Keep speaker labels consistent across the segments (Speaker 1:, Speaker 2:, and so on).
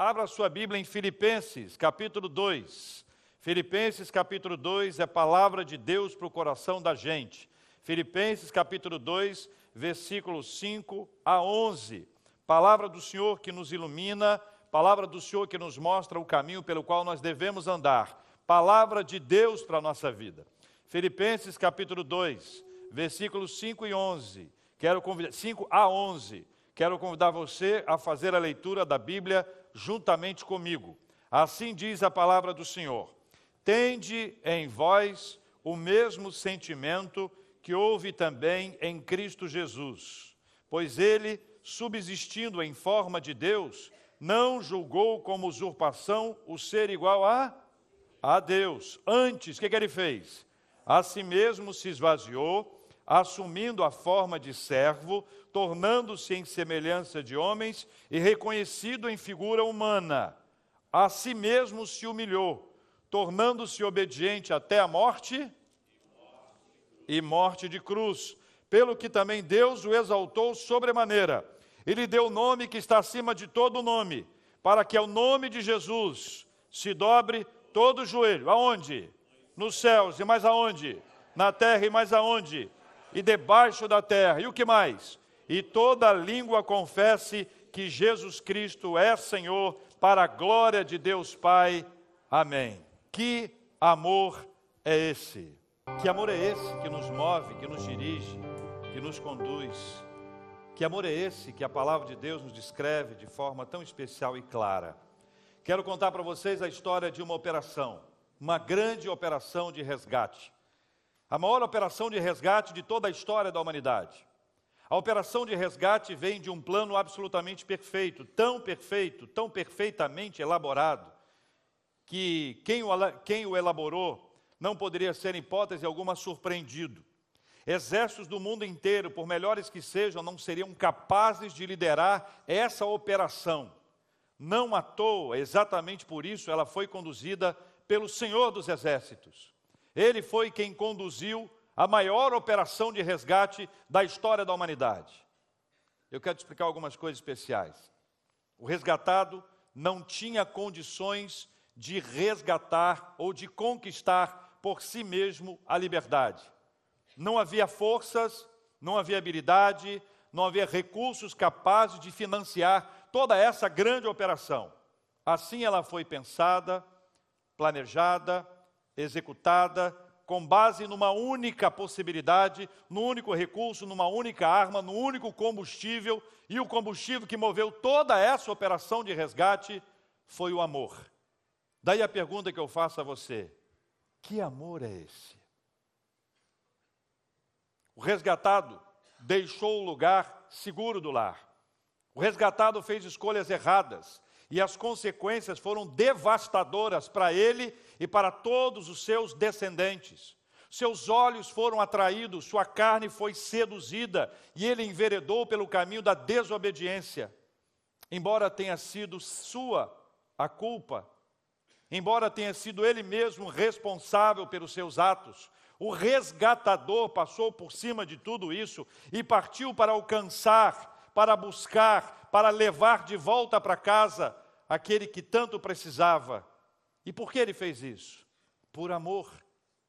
Speaker 1: Abra sua Bíblia em Filipenses, capítulo 2. Filipenses, capítulo 2 é palavra de Deus para o coração da gente. Filipenses, capítulo 2, versículos 5 a 11. Palavra do Senhor que nos ilumina, palavra do Senhor que nos mostra o caminho pelo qual nós devemos andar. Palavra de Deus para a nossa vida. Filipenses, capítulo 2, versículos 5 e 11. Quero convidar 5 a 11. Quero convidar você a fazer a leitura da Bíblia juntamente comigo. Assim diz a palavra do Senhor: Tende em vós o mesmo sentimento que houve também em Cristo Jesus, pois ele, subsistindo em forma de Deus, não julgou como usurpação o ser igual a, a Deus. Antes, o que, que ele fez? A si mesmo se esvaziou assumindo a forma de servo, tornando-se em semelhança de homens e reconhecido em figura humana. A si mesmo se humilhou, tornando-se obediente até a morte e morte de cruz, pelo que também Deus o exaltou sobremaneira. Ele deu o nome que está acima de todo nome, para que ao nome de Jesus se dobre todo o joelho. Aonde? Nos céus e mais aonde? Na terra e mais aonde? E debaixo da terra. E o que mais? E toda língua confesse que Jesus Cristo é Senhor, para a glória de Deus Pai. Amém. Que amor é esse? Que amor é esse que nos move, que nos dirige, que nos conduz? Que amor é esse que a palavra de Deus nos descreve de forma tão especial e clara? Quero contar para vocês a história de uma operação, uma grande operação de resgate a maior operação de resgate de toda a história da humanidade. A operação de resgate vem de um plano absolutamente perfeito, tão perfeito, tão perfeitamente elaborado, que quem o, quem o elaborou não poderia ser, em hipótese alguma, surpreendido. Exércitos do mundo inteiro, por melhores que sejam, não seriam capazes de liderar essa operação. Não à toa, exatamente por isso, ela foi conduzida pelo Senhor dos Exércitos. Ele foi quem conduziu a maior operação de resgate da história da humanidade. Eu quero te explicar algumas coisas especiais. O resgatado não tinha condições de resgatar ou de conquistar por si mesmo a liberdade. Não havia forças, não havia habilidade, não havia recursos capazes de financiar toda essa grande operação. Assim ela foi pensada, planejada, executada com base numa única possibilidade, num único recurso, numa única arma, num único combustível, e o combustível que moveu toda essa operação de resgate foi o amor. Daí a pergunta que eu faço a você: que amor é esse? O resgatado deixou o lugar seguro do lar. O resgatado fez escolhas erradas, e as consequências foram devastadoras para ele e para todos os seus descendentes. Seus olhos foram atraídos, sua carne foi seduzida e ele enveredou pelo caminho da desobediência. Embora tenha sido sua a culpa, embora tenha sido ele mesmo responsável pelos seus atos, o resgatador passou por cima de tudo isso e partiu para alcançar, para buscar, para levar de volta para casa aquele que tanto precisava. E por que ele fez isso? Por amor.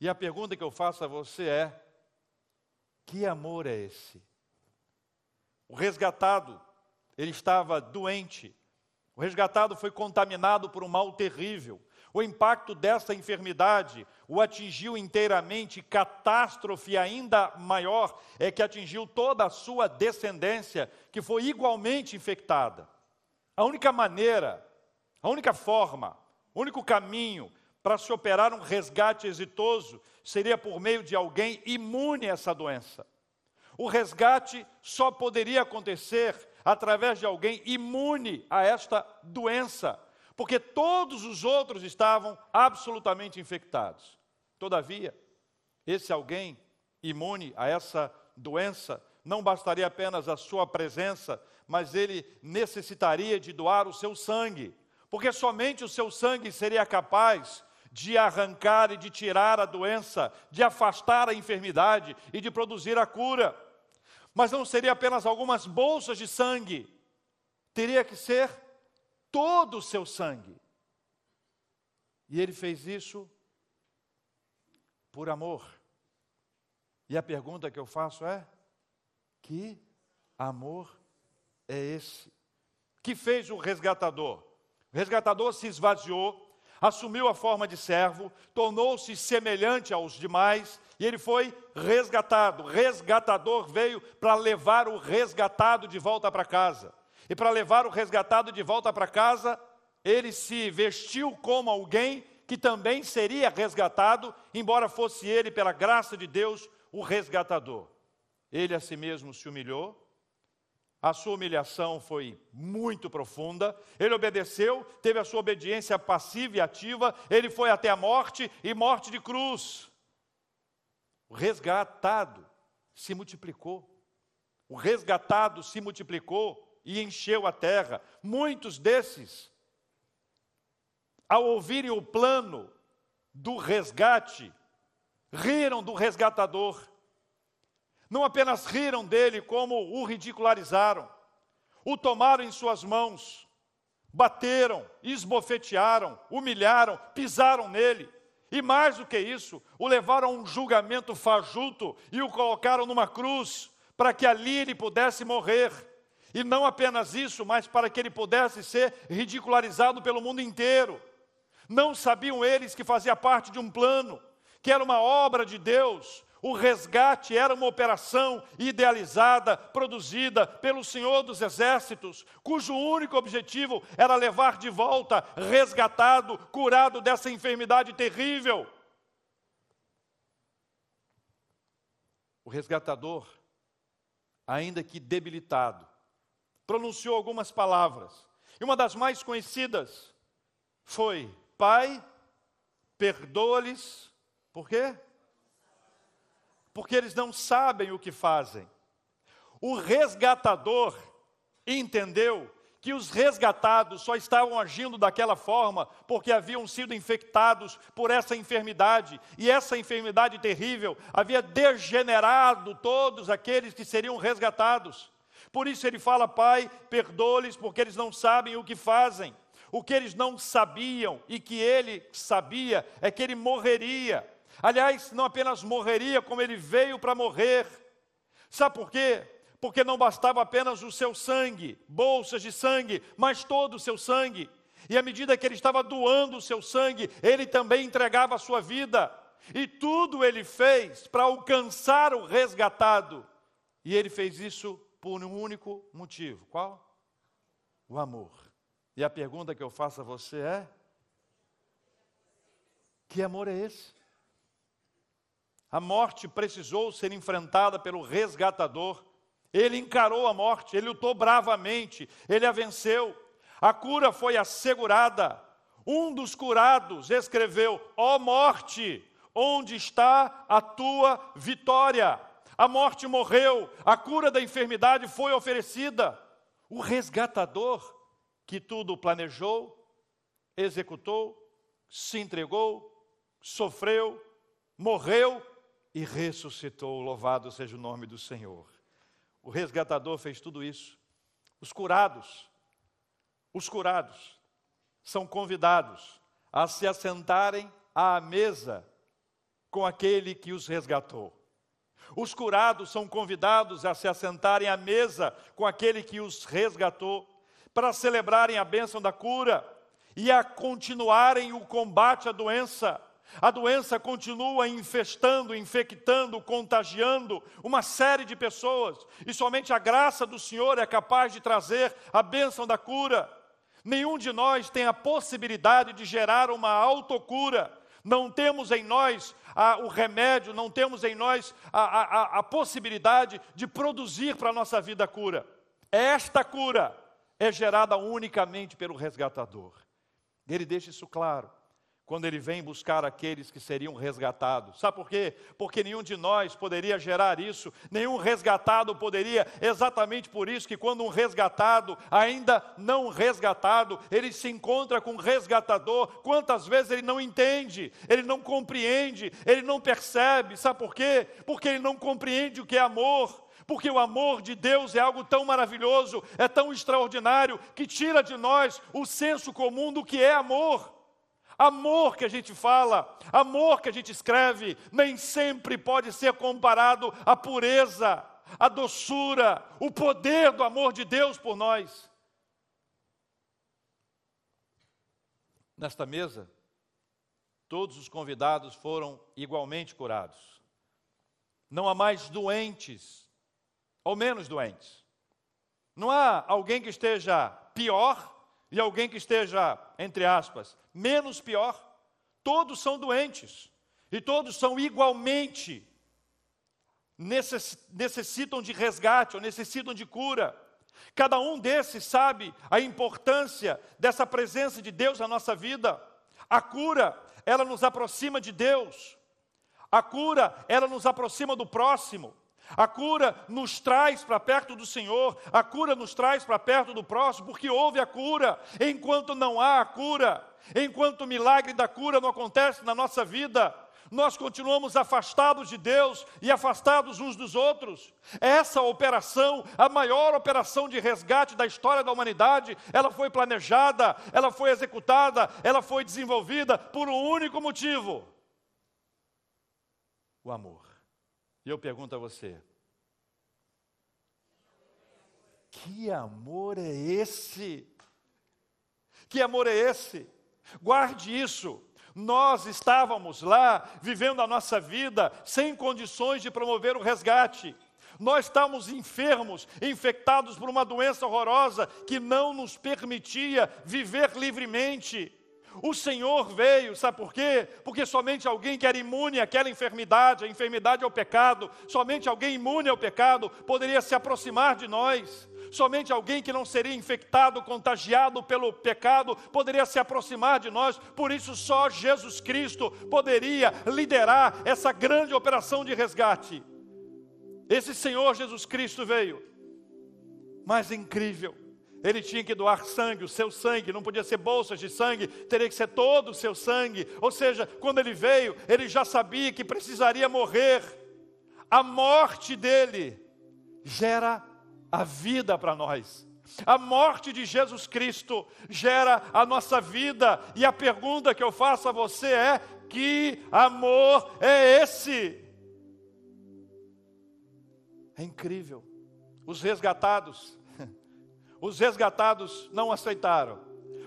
Speaker 1: E a pergunta que eu faço a você é: que amor é esse? O resgatado, ele estava doente. O resgatado foi contaminado por um mal terrível. O impacto dessa enfermidade o atingiu inteiramente, catástrofe ainda maior é que atingiu toda a sua descendência, que foi igualmente infectada. A única maneira, a única forma, o único caminho para se operar um resgate exitoso seria por meio de alguém imune a essa doença. O resgate só poderia acontecer através de alguém imune a esta doença porque todos os outros estavam absolutamente infectados. Todavia, esse alguém imune a essa doença, não bastaria apenas a sua presença, mas ele necessitaria de doar o seu sangue, porque somente o seu sangue seria capaz de arrancar e de tirar a doença, de afastar a enfermidade e de produzir a cura. Mas não seria apenas algumas bolsas de sangue, teria que ser todo o seu sangue. E ele fez isso por amor. E a pergunta que eu faço é: que amor é esse? Que fez o resgatador? O resgatador se esvaziou, assumiu a forma de servo, tornou-se semelhante aos demais e ele foi resgatado. O resgatador veio para levar o resgatado de volta para casa. E para levar o resgatado de volta para casa, ele se vestiu como alguém que também seria resgatado, embora fosse ele, pela graça de Deus, o resgatador. Ele a si mesmo se humilhou, a sua humilhação foi muito profunda, ele obedeceu, teve a sua obediência passiva e ativa, ele foi até a morte e morte de cruz. O resgatado se multiplicou, o resgatado se multiplicou e encheu a terra. Muitos desses, ao ouvirem o plano do resgate, riram do resgatador. Não apenas riram dele, como o ridicularizaram, o tomaram em suas mãos, bateram, esbofetearam, humilharam, pisaram nele. E mais do que isso, o levaram a um julgamento fajuto e o colocaram numa cruz, para que ali ele pudesse morrer. E não apenas isso, mas para que ele pudesse ser ridicularizado pelo mundo inteiro. Não sabiam eles que fazia parte de um plano, que era uma obra de Deus. O resgate era uma operação idealizada, produzida pelo Senhor dos Exércitos, cujo único objetivo era levar de volta, resgatado, curado dessa enfermidade terrível. O resgatador, ainda que debilitado, pronunciou algumas palavras. E uma das mais conhecidas foi: Pai, perdoa-lhes. Por quê? Porque eles não sabem o que fazem. O resgatador entendeu que os resgatados só estavam agindo daquela forma porque haviam sido infectados por essa enfermidade, e essa enfermidade terrível havia degenerado todos aqueles que seriam resgatados. Por isso ele fala, Pai, perdoa-lhes porque eles não sabem o que fazem. O que eles não sabiam e que ele sabia é que ele morreria. Aliás, não apenas morreria, como ele veio para morrer. Sabe por quê? Porque não bastava apenas o seu sangue, bolsas de sangue, mas todo o seu sangue. E à medida que ele estava doando o seu sangue, ele também entregava a sua vida. E tudo ele fez para alcançar o resgatado. E ele fez isso por um único motivo. Qual? O amor. E a pergunta que eu faço a você é: que amor é esse? A morte precisou ser enfrentada pelo resgatador. Ele encarou a morte, ele lutou bravamente, ele a venceu. A cura foi assegurada. Um dos curados escreveu: Ó oh morte, onde está a tua vitória? A morte morreu, a cura da enfermidade foi oferecida. O resgatador que tudo planejou, executou, se entregou, sofreu, morreu e ressuscitou. Louvado seja o nome do Senhor. O resgatador fez tudo isso. Os curados, os curados, são convidados a se assentarem à mesa com aquele que os resgatou. Os curados são convidados a se assentarem à mesa com aquele que os resgatou para celebrarem a bênção da cura e a continuarem o combate à doença. A doença continua infestando, infectando, contagiando uma série de pessoas, e somente a graça do Senhor é capaz de trazer a bênção da cura. Nenhum de nós tem a possibilidade de gerar uma autocura. Não temos em nós a, o remédio, não temos em nós a, a, a possibilidade de produzir para a nossa vida a cura. Esta cura é gerada unicamente pelo resgatador. Ele deixa isso claro quando ele vem buscar aqueles que seriam resgatados. Sabe por quê? Porque nenhum de nós poderia gerar isso, nenhum resgatado poderia, exatamente por isso que quando um resgatado, ainda não resgatado, ele se encontra com um resgatador, quantas vezes ele não entende, ele não compreende, ele não percebe. Sabe por quê? Porque ele não compreende o que é amor, Porque o amor de Deus é algo tão maravilhoso, é tão extraordinário, que tira de nós o senso comum do que é amor. Amor que a gente fala, amor que a gente escreve, nem sempre pode ser comparado à pureza, à doçura, o poder do amor de Deus por nós. Nesta mesa, todos os convidados foram igualmente curados. Não há mais doentes, ou menos doentes. Não há alguém que esteja pior e alguém que esteja, entre aspas, menos pior. Todos são doentes e todos são igualmente necessitam de resgate ou necessitam de cura. Cada um desses sabe a importância dessa presença de Deus na nossa vida. A cura, ela nos aproxima de Deus. A cura, ela nos aproxima do próximo. A cura nos traz para perto do Senhor, a cura nos traz para perto do próximo, porque houve a cura. Enquanto não há a cura, enquanto o milagre da cura não acontece na nossa vida, nós continuamos afastados de Deus e afastados uns dos outros. Essa operação, a maior operação de resgate da história da humanidade, ela foi planejada, ela foi executada, ela foi desenvolvida por um único motivo: o amor. E eu pergunto a você: que amor é esse? Que amor é esse? Guarde isso. Nós estávamos lá vivendo a nossa vida sem condições de promover o resgate. Nós estávamos enfermos, infectados por uma doença horrorosa que não nos permitia viver livremente. O Senhor veio, sabe por quê? Porque somente alguém que era imune àquela enfermidade, a enfermidade é o pecado, somente alguém imune ao pecado poderia se aproximar de nós. Somente alguém que não seria infectado, contagiado pelo pecado, poderia se aproximar de nós. Por isso, só Jesus Cristo poderia liderar essa grande operação de resgate. Esse Senhor Jesus Cristo veio. Mas incrível, ele tinha que doar sangue, o seu sangue, não podia ser bolsas de sangue, teria que ser todo o seu sangue. Ou seja, quando ele veio, ele já sabia que precisaria morrer. A morte dele gera a vida para nós. A morte de Jesus Cristo gera a nossa vida. E a pergunta que eu faço a você é: que amor é esse? É incrível. Os resgatados os resgatados não aceitaram.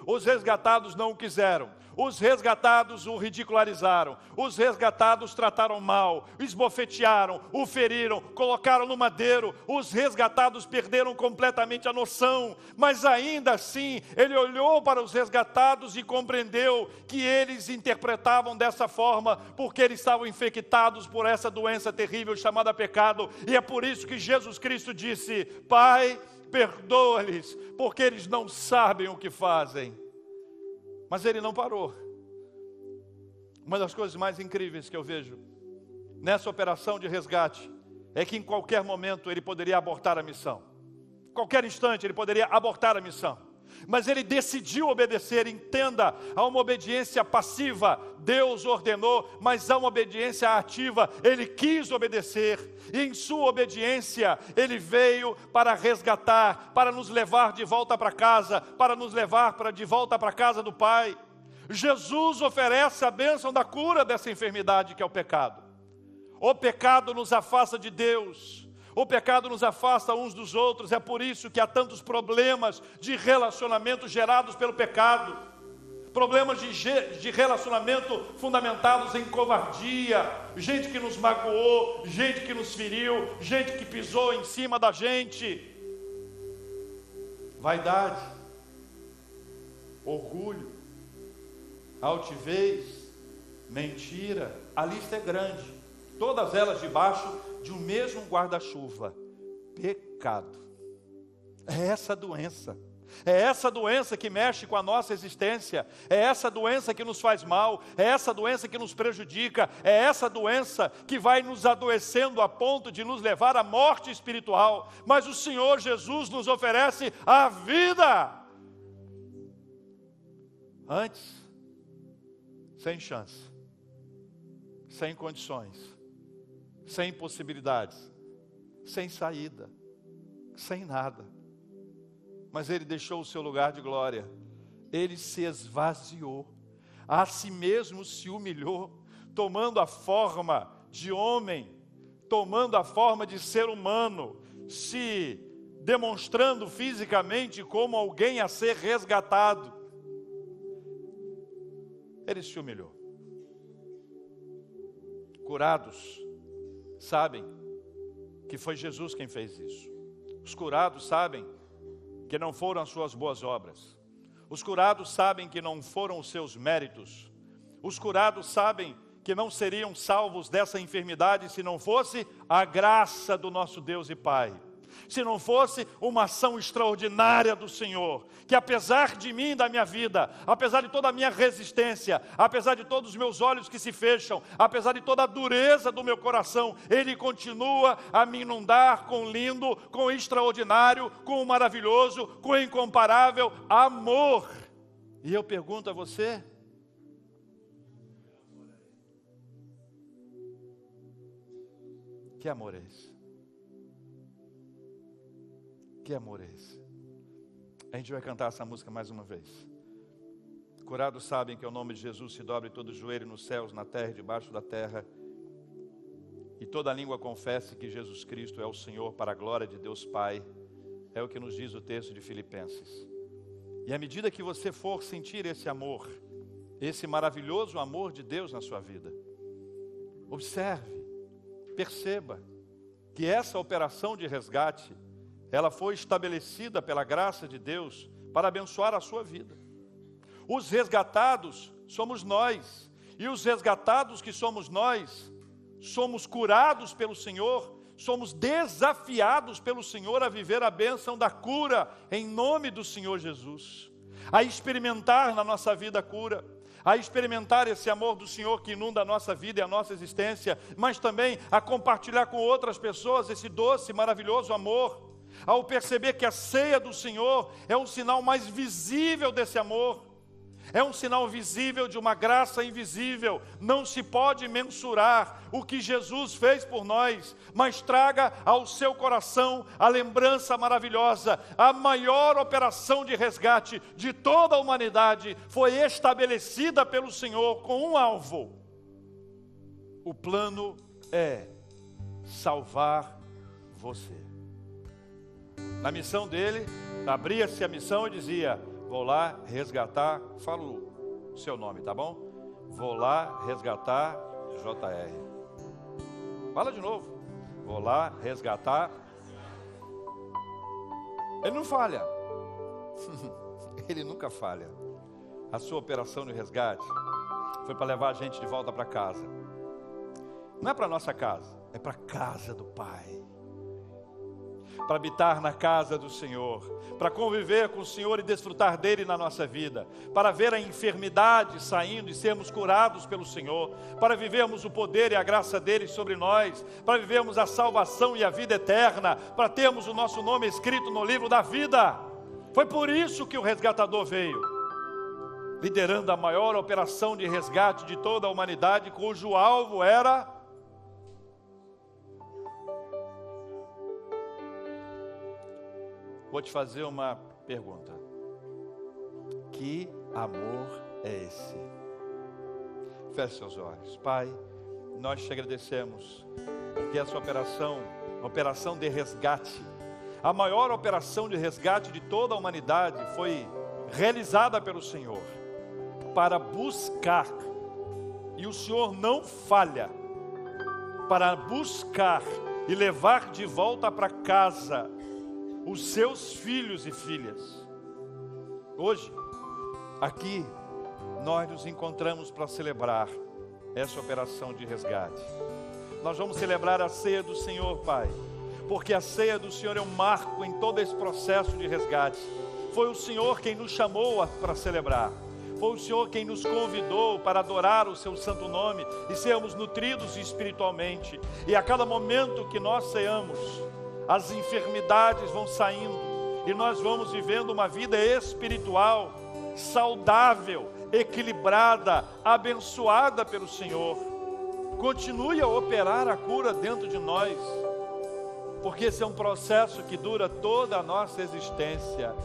Speaker 1: Os resgatados não o quiseram. Os resgatados o ridicularizaram. Os resgatados trataram mal, esbofetearam, o feriram, colocaram no madeiro. Os resgatados perderam completamente a noção. Mas ainda assim, ele olhou para os resgatados e compreendeu que eles interpretavam dessa forma porque eles estavam infectados por essa doença terrível chamada pecado. E é por isso que Jesus Cristo disse: Pai, perdoa-lhes, porque eles não sabem o que fazem. Mas ele não parou. Uma das coisas mais incríveis que eu vejo nessa operação de resgate é que em qualquer momento ele poderia abortar a missão. Qualquer instante ele poderia abortar a missão mas ele decidiu obedecer. Entenda, há uma obediência passiva, Deus ordenou, mas há uma obediência ativa, ele quis obedecer, e em sua obediência, ele veio para resgatar, para nos levar de volta para casa, para nos levar para de volta para a casa do Pai. Jesus oferece a bênção da cura dessa enfermidade que é o pecado. O pecado nos afasta de Deus. O pecado nos afasta uns dos outros, é por isso que há tantos problemas de relacionamento gerados pelo pecado. Problemas de, de relacionamento fundamentados em covardia, gente que nos magoou, gente que nos feriu, gente que pisou em cima da gente. Vaidade, orgulho, altivez, mentira, a lista é grande, todas elas debaixo de um mesmo guarda-chuva: pecado. É essa doença. É essa doença que mexe com a nossa existência, é essa doença que nos faz mal, é essa doença que nos prejudica, é essa doença que vai nos adoecendo a ponto de nos levar à morte espiritual. Mas o Senhor Jesus nos oferece a vida. Antes, sem chance, sem condições sem possibilidades. sem saída, sem nada. Mas ele deixou o seu lugar de glória, ele se esvaziou, a si mesmo se humilhou, tomando a forma de homem, tomando a forma de ser humano, se demonstrando fisicamente como alguém a ser resgatado. Ele se humilhou. Curados sabem que foi Jesus quem fez isso. Os curados sabem que não foram as suas boas obras. Os curados sabem que não foram os seus méritos. Os curados sabem que não seriam salvos dessa enfermidade se não fosse a graça do nosso Deus e Pai se não fosse uma ação extraordinária do Senhor, que apesar de mim, da minha vida, apesar de toda a minha resistência, apesar de todos os meus olhos que se fecham, apesar de toda a dureza do meu coração, Ele continua a me inundar com lindo, com extraordinário, com maravilhoso, com incomparável amor. E eu pergunto a você, que amor é esse? Que amor é esse? A gente vai cantar essa música mais uma vez. Curados sabem que o nome de Jesus se dobre todo o joelho nos céus, na terra e debaixo da terra. E toda língua confesse que Jesus Cristo é o Senhor para a glória de Deus Pai. É o que nos diz o texto de Filipenses. E à medida que você for sentir esse amor, esse maravilhoso amor de Deus na sua vida, observe, perceba que essa operação de resgate ela foi estabelecida pela graça de Deus para abençoar a sua vida. Os resgatados somos nós, e os resgatados que somos nós, somos curados pelo Senhor, somos desafiados pelo Senhor a viver a bênção da cura em nome do Senhor Jesus, a experimentar na nossa vida a cura a experimentar esse amor do Senhor que inunda a nossa vida e a nossa existência, mas também a compartilhar com outras pessoas esse doce, maravilhoso amor ao perceber que a ceia do Senhor é um sinal mais visível desse amor, é um sinal visível de uma graça invisível. Não se pode mensurar o que Jesus fez por nós, mas traga ao seu coração a lembrança maravilhosa. A maior operação de resgate de toda a humanidade foi estabelecida pelo Senhor com um alvo. O plano é salvar você. Na missão dele, abria-se a missão e dizia: Vou lá resgatar, falo o seu nome, tá bom? Vou lá resgatar JR. Fala de novo. Vou lá resgatar. Ele não falha. Ele nunca falha. A sua operação de resgate foi para levar a gente de volta para casa. Não é para nossa casa, é para casa do Pai para habitar na casa do Senhor, para conviver com o Senhor e desfrutar dele na nossa vida, para ver a enfermidade saindo e sermos curados pelo Senhor, para vivermos o poder e a graça dele sobre nós, para vivermos a salvação e a vida eterna, para termos o nosso nome escrito no livro da vida. Foi por isso que o resgatador veio, liderando a maior operação de resgate de toda a humanidade, cujo alvo era Vou te fazer uma pergunta. Que amor é esse? Feche seus olhos. Pai, nós te agradecemos, porque essa operação, operação de resgate, a maior operação de resgate de toda a humanidade foi realizada pelo Senhor para buscar, e o Senhor não falha, para buscar e levar de volta para casa os seus filhos e filhas. Hoje, aqui, nós nos encontramos para celebrar essa operação de resgate. Nós vamos celebrar a ceia do Senhor, Pai, porque a ceia do Senhor é um marco em todo esse processo de resgate. Foi o Senhor quem nos chamou para celebrar. Foi o Senhor quem nos convidou para adorar o seu santo nome e sermos nutridos espiritualmente. E a cada momento que nós ceamos, as enfermidades vão saindo e nós vamos vivendo uma vida espiritual saudável, equilibrada, abençoada pelo Senhor. Continue a operar a cura dentro de nós. porque esse é um processo que dura toda a nossa existência,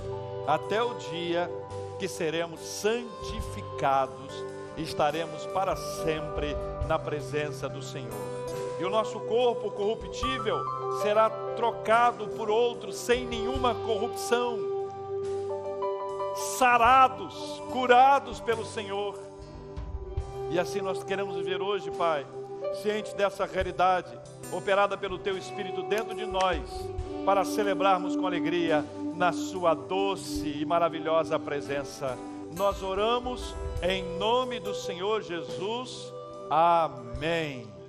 Speaker 1: até o dia que seremos santificados e estaremos para sempre na presença do Senhor. E o nosso corpo corruptível será trocado por outro sem nenhuma corrupção, sarados, curados pelo Senhor. E assim nós queremos viver hoje, Pai, ciente dessa realidade, operada pelo Teu Espírito dentro de nós, para celebrarmos com alegria na Sua doce e maravilhosa presença. Nós oramos em nome do Senhor Jesus. Amém.